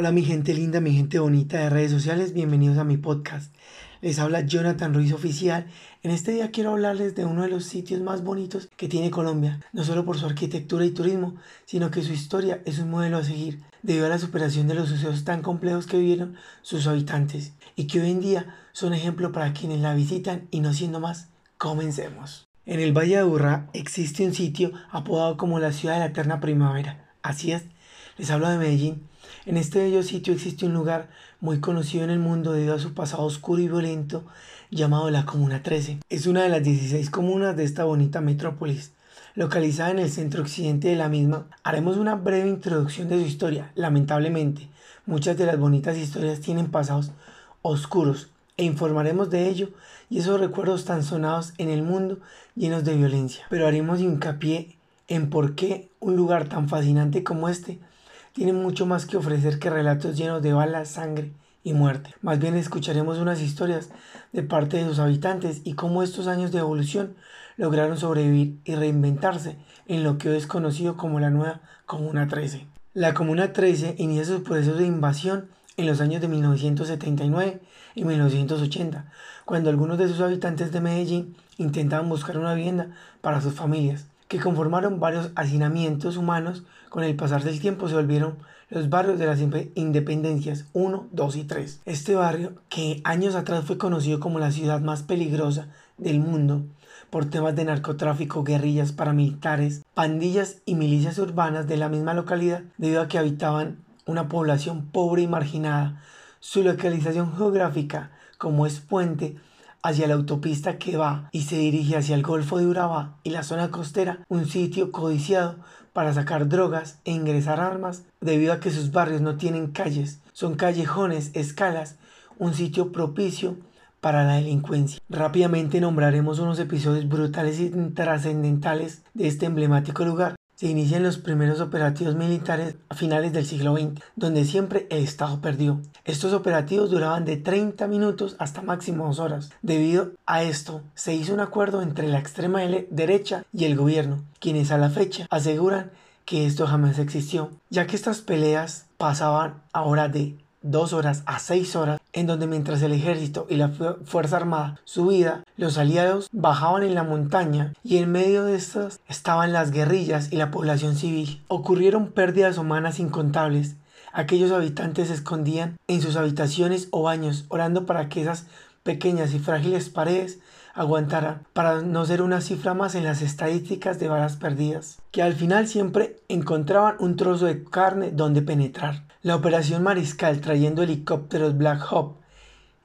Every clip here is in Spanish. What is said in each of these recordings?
Hola mi gente linda, mi gente bonita de redes sociales, bienvenidos a mi podcast. Les habla Jonathan Ruiz Oficial. En este día quiero hablarles de uno de los sitios más bonitos que tiene Colombia, no solo por su arquitectura y turismo, sino que su historia es un modelo a seguir, debido a la superación de los sucesos tan complejos que vivieron sus habitantes, y que hoy en día son ejemplo para quienes la visitan y no siendo más, comencemos. En el Valle de Aburrá existe un sitio apodado como la ciudad de la eterna primavera. Así es, les hablo de Medellín. En este bello sitio existe un lugar muy conocido en el mundo debido a su pasado oscuro y violento llamado la Comuna 13. Es una de las 16 comunas de esta bonita metrópolis. Localizada en el centro occidente de la misma, haremos una breve introducción de su historia. Lamentablemente, muchas de las bonitas historias tienen pasados oscuros e informaremos de ello y esos recuerdos tan sonados en el mundo llenos de violencia. Pero haremos hincapié en por qué un lugar tan fascinante como este tiene mucho más que ofrecer que relatos llenos de balas, sangre y muerte. Más bien escucharemos unas historias de parte de sus habitantes y cómo estos años de evolución lograron sobrevivir y reinventarse en lo que hoy es conocido como la nueva Comuna 13. La Comuna 13 inicia su proceso de invasión en los años de 1979 y 1980, cuando algunos de sus habitantes de Medellín intentaban buscar una vivienda para sus familias que conformaron varios hacinamientos humanos, con el pasar del tiempo se volvieron los barrios de las independencias 1, 2 y 3. Este barrio, que años atrás fue conocido como la ciudad más peligrosa del mundo, por temas de narcotráfico, guerrillas paramilitares, pandillas y milicias urbanas de la misma localidad, debido a que habitaban una población pobre y marginada. Su localización geográfica, como es puente, hacia la autopista que va y se dirige hacia el Golfo de Urabá y la zona costera, un sitio codiciado para sacar drogas e ingresar armas debido a que sus barrios no tienen calles, son callejones, escalas, un sitio propicio para la delincuencia. Rápidamente nombraremos unos episodios brutales y trascendentales de este emblemático lugar se inician los primeros operativos militares a finales del siglo XX, donde siempre el Estado perdió. Estos operativos duraban de 30 minutos hasta máximo dos horas. Debido a esto, se hizo un acuerdo entre la extrema derecha y el gobierno, quienes a la fecha aseguran que esto jamás existió, ya que estas peleas pasaban ahora de dos horas a seis horas, en donde mientras el ejército y la Fuerza Armada subía, los aliados bajaban en la montaña y en medio de estas estaban las guerrillas y la población civil. Ocurrieron pérdidas humanas incontables. Aquellos habitantes se escondían en sus habitaciones o baños, orando para que esas pequeñas y frágiles paredes aguantaran, para no ser una cifra más en las estadísticas de balas perdidas, que al final siempre encontraban un trozo de carne donde penetrar. La operación Mariscal trayendo helicópteros Black Hawk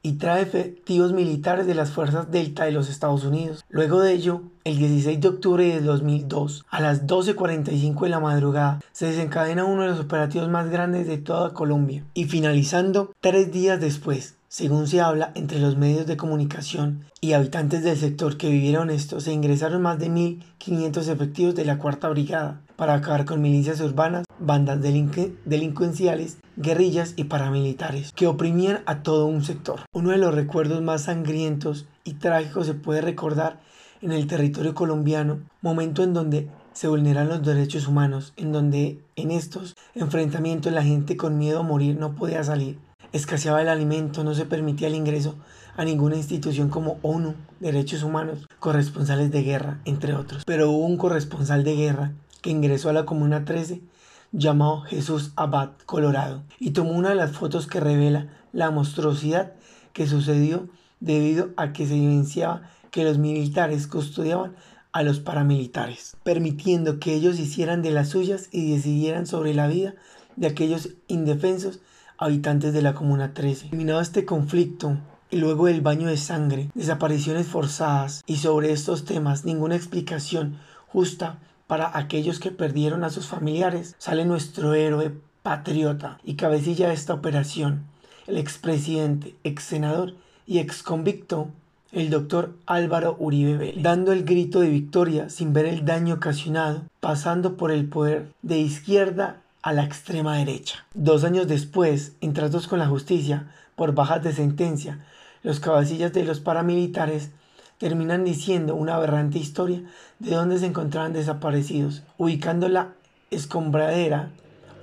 y trae efectivos militares de las fuerzas Delta de los Estados Unidos. Luego de ello, el 16 de octubre de 2002, a las 12.45 de la madrugada, se desencadena uno de los operativos más grandes de toda Colombia. Y finalizando, tres días después, según se habla entre los medios de comunicación y habitantes del sector que vivieron esto, se ingresaron más de 1.500 efectivos de la Cuarta Brigada para acabar con milicias urbanas, bandas delincuenciales, guerrillas y paramilitares que oprimían a todo un sector. Uno de los recuerdos más sangrientos y trágicos se puede recordar en el territorio colombiano, momento en donde se vulneran los derechos humanos, en donde en estos enfrentamientos la gente con miedo a morir no podía salir escaseaba el alimento, no se permitía el ingreso a ninguna institución como ONU, Derechos Humanos, corresponsales de guerra, entre otros. Pero hubo un corresponsal de guerra que ingresó a la Comuna 13 llamado Jesús Abad Colorado y tomó una de las fotos que revela la monstruosidad que sucedió debido a que se evidenciaba que los militares custodiaban a los paramilitares, permitiendo que ellos hicieran de las suyas y decidieran sobre la vida de aquellos indefensos habitantes de la Comuna 13. Terminado este conflicto y luego el baño de sangre, desapariciones forzadas y sobre estos temas ninguna explicación justa para aquellos que perdieron a sus familiares, sale nuestro héroe patriota y cabecilla de esta operación, el expresidente, ex senador y ex convicto, el doctor Álvaro Uribe Vélez, dando el grito de victoria sin ver el daño ocasionado, pasando por el poder de izquierda a la extrema derecha. Dos años después, en tratos con la justicia por bajas de sentencia, los cabecillas de los paramilitares terminan diciendo una aberrante historia de dónde se encontraban desaparecidos, ubicando la escombradera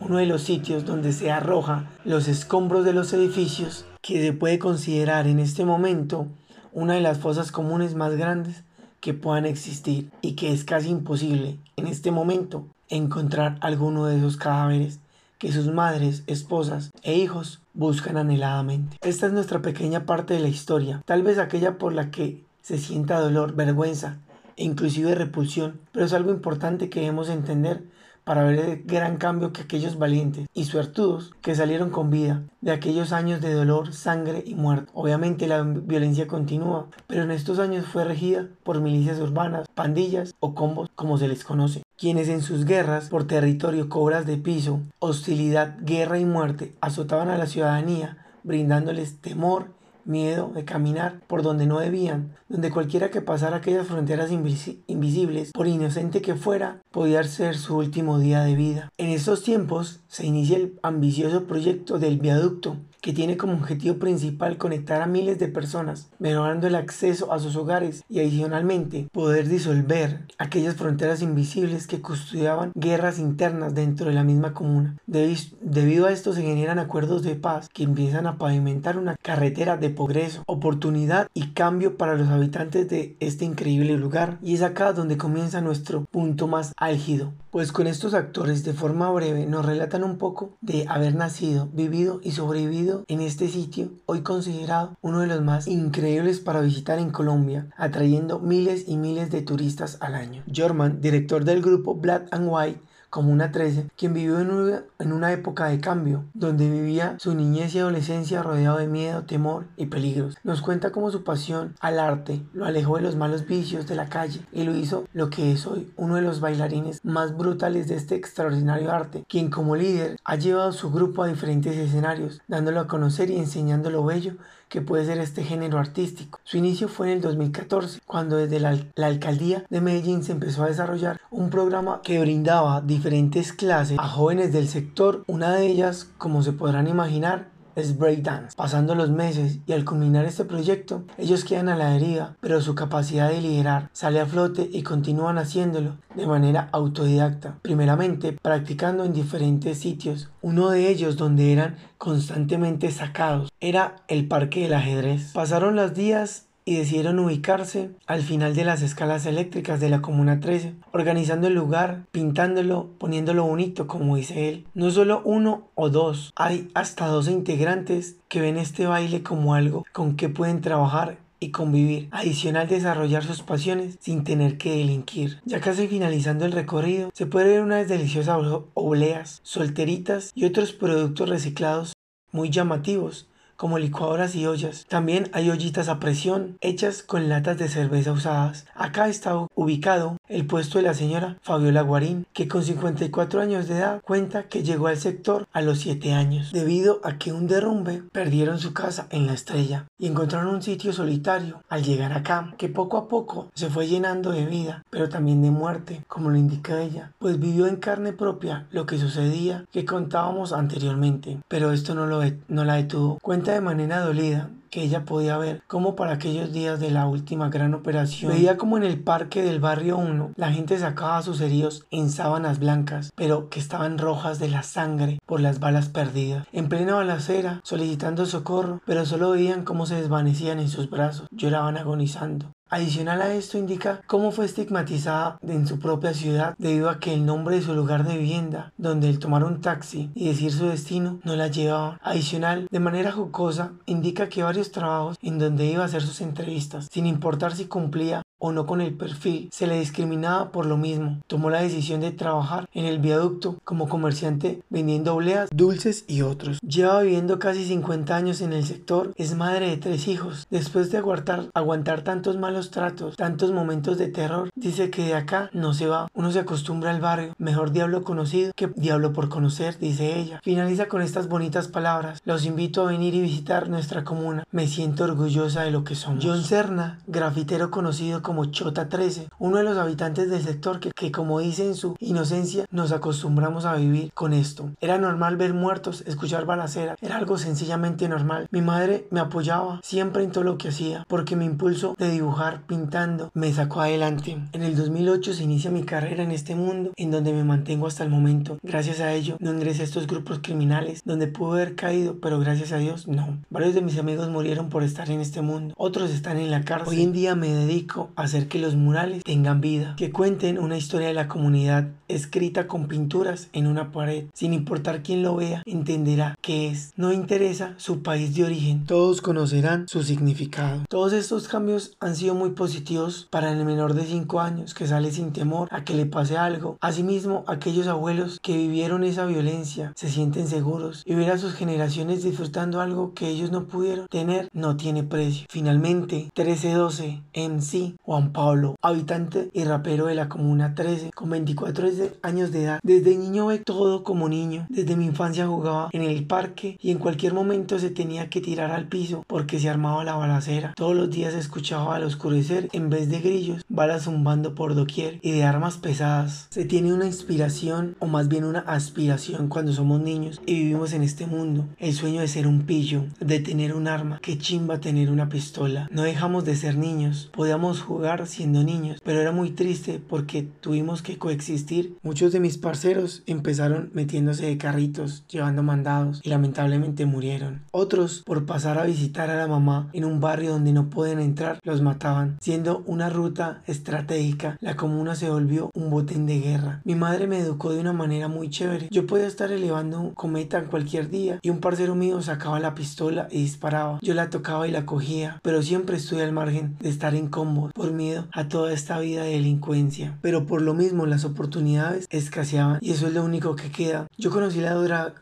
uno de los sitios donde se arroja los escombros de los edificios que se puede considerar en este momento una de las fosas comunes más grandes que puedan existir y que es casi imposible en este momento encontrar alguno de esos cadáveres que sus madres, esposas e hijos buscan anheladamente. Esta es nuestra pequeña parte de la historia, tal vez aquella por la que se sienta dolor, vergüenza e inclusive repulsión, pero es algo importante que debemos entender para ver el gran cambio que aquellos valientes y suertudos que salieron con vida de aquellos años de dolor, sangre y muerte. Obviamente la violencia continúa, pero en estos años fue regida por milicias urbanas, pandillas o combos como se les conoce, quienes en sus guerras por territorio, cobras de piso, hostilidad, guerra y muerte azotaban a la ciudadanía, brindándoles temor miedo de caminar por donde no debían, donde cualquiera que pasara aquellas fronteras invisibles, por inocente que fuera, podía ser su último día de vida. En estos tiempos se inicia el ambicioso proyecto del viaducto, que tiene como objetivo principal conectar a miles de personas, mejorando el acceso a sus hogares y adicionalmente poder disolver aquellas fronteras invisibles que custodiaban guerras internas dentro de la misma comuna. Debido a esto se generan acuerdos de paz que empiezan a pavimentar una carretera de progreso, oportunidad y cambio para los habitantes de este increíble lugar. Y es acá donde comienza nuestro punto más álgido, pues con estos actores de forma breve nos relatan un poco de haber nacido, vivido y sobrevivido en este sitio, hoy considerado uno de los más increíbles para visitar en Colombia, atrayendo miles y miles de turistas al año. Jorman, director del grupo Black and White, como una 13, quien vivió en una, en una época de cambio, donde vivía su niñez y adolescencia rodeado de miedo, temor y peligros. Nos cuenta cómo su pasión al arte lo alejó de los malos vicios de la calle y lo hizo lo que es hoy uno de los bailarines más brutales de este extraordinario arte, quien como líder ha llevado su grupo a diferentes escenarios, dándolo a conocer y enseñando lo bello que puede ser este género artístico. Su inicio fue en el 2014, cuando desde la, la, alcaldía de Medellín se empezó a desarrollar un programa que brindaba diferentes clases a jóvenes del sector, una de ellas, como se podrán imaginar, es breakdance. Pasando los meses y al culminar este proyecto, ellos quedan a la deriva, pero su capacidad de liderar sale a flote y continúan haciéndolo de manera autodidacta. Primeramente, practicando en diferentes sitios. Uno de ellos donde eran constantemente sacados era el parque del ajedrez. Pasaron los días y decidieron ubicarse al final de las escalas eléctricas de la Comuna 13, organizando el lugar, pintándolo, poniéndolo bonito, como dice él. No solo uno o dos, hay hasta 12 integrantes que ven este baile como algo con que pueden trabajar y convivir, adicional desarrollar sus pasiones sin tener que delinquir. Ya casi finalizando el recorrido, se puede ver unas deliciosas obleas, solteritas y otros productos reciclados muy llamativos como licuadoras y ollas. También hay ollitas a presión hechas con latas de cerveza usadas. Acá está ubicado el puesto de la señora Fabiola Guarín, que con 54 años de edad cuenta que llegó al sector a los 7 años, debido a que un derrumbe perdieron su casa en la estrella y encontraron un sitio solitario al llegar acá, que poco a poco se fue llenando de vida, pero también de muerte, como lo indica ella, pues vivió en carne propia lo que sucedía que contábamos anteriormente, pero esto no, lo, no la detuvo. Cuenta de manera dolida que ella podía ver como para aquellos días de la última gran operación. Veía como en el parque del barrio 1 la gente sacaba sus heridos en sábanas blancas pero que estaban rojas de la sangre por las balas perdidas. En plena balacera solicitando socorro pero solo veían cómo se desvanecían en sus brazos lloraban agonizando Adicional a esto indica cómo fue estigmatizada en su propia ciudad debido a que el nombre de su lugar de vivienda, donde el tomar un taxi y decir su destino, no la llevaba. Adicional, de manera jocosa, indica que varios trabajos en donde iba a hacer sus entrevistas, sin importar si cumplía o no con el perfil, se le discriminaba por lo mismo. Tomó la decisión de trabajar en el viaducto como comerciante vendiendo obleas, dulces y otros. Lleva viviendo casi 50 años en el sector, es madre de tres hijos. Después de aguantar, aguantar tantos malos tratos, tantos momentos de terror, dice que de acá no se va. Uno se acostumbra al barrio, mejor diablo conocido que diablo por conocer, dice ella. Finaliza con estas bonitas palabras. Los invito a venir y visitar nuestra comuna. Me siento orgullosa de lo que somos. John Serna, grafitero conocido como como Chota 13, uno de los habitantes del sector que, que como dice en su inocencia nos acostumbramos a vivir con esto. Era normal ver muertos, escuchar balaceras, era algo sencillamente normal. Mi madre me apoyaba siempre en todo lo que hacía porque mi impulso de dibujar pintando me sacó adelante. En el 2008 se inicia mi carrera en este mundo en donde me mantengo hasta el momento. Gracias a ello no ingresé a estos grupos criminales donde pude haber caído, pero gracias a Dios no. Varios de mis amigos murieron por estar en este mundo, otros están en la cárcel. Hoy en día me dedico a hacer que los murales tengan vida, que cuenten una historia de la comunidad escrita con pinturas en una pared. Sin importar quién lo vea, entenderá qué es. No interesa su país de origen, todos conocerán su significado. Todos estos cambios han sido muy positivos para el menor de 5 años que sale sin temor a que le pase algo. Asimismo, aquellos abuelos que vivieron esa violencia se sienten seguros y ver a sus generaciones disfrutando algo que ellos no pudieron tener no tiene precio. Finalmente, 1312, MC Juan Pablo, habitante y rapero de la Comuna 13, con 24 años de edad. Desde niño ve todo como niño. Desde mi infancia jugaba en el parque y en cualquier momento se tenía que tirar al piso porque se armaba la balacera. Todos los días escuchaba al oscurecer en vez de grillos, balas zumbando por doquier y de armas pesadas. Se tiene una inspiración o más bien una aspiración cuando somos niños y vivimos en este mundo. El sueño de ser un pillo, de tener un arma. Qué chimba tener una pistola. No dejamos de ser niños. Podíamos jugar siendo niños, pero era muy triste porque tuvimos que coexistir. Muchos de mis parceros empezaron metiéndose de carritos, llevando mandados y lamentablemente murieron. Otros, por pasar a visitar a la mamá en un barrio donde no pueden entrar, los mataban. Siendo una ruta estratégica, la comuna se volvió un botín de guerra. Mi madre me educó de una manera muy chévere. Yo podía estar elevando un cometa en cualquier día y un parcero mío sacaba la pistola y disparaba. Yo la tocaba y la cogía, pero siempre estuve al margen de estar en combo miedo a toda esta vida de delincuencia. Pero por lo mismo las oportunidades escaseaban y eso es lo único que queda. Yo conocí la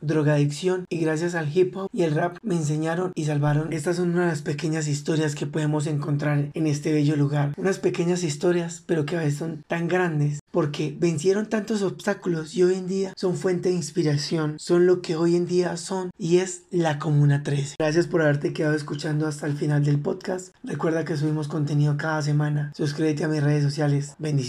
drogadicción y gracias al hip hop y el rap me enseñaron y salvaron. Estas son unas pequeñas historias que podemos encontrar en este bello lugar. Unas pequeñas historias, pero que a veces son tan grandes porque vencieron tantos obstáculos y hoy en día son fuente de inspiración, son lo que hoy en día son y es la Comuna 13. Gracias por haberte quedado escuchando hasta el final del podcast. Recuerda que subimos contenido cada semana. Suscríbete a mis redes sociales. Bendiciones.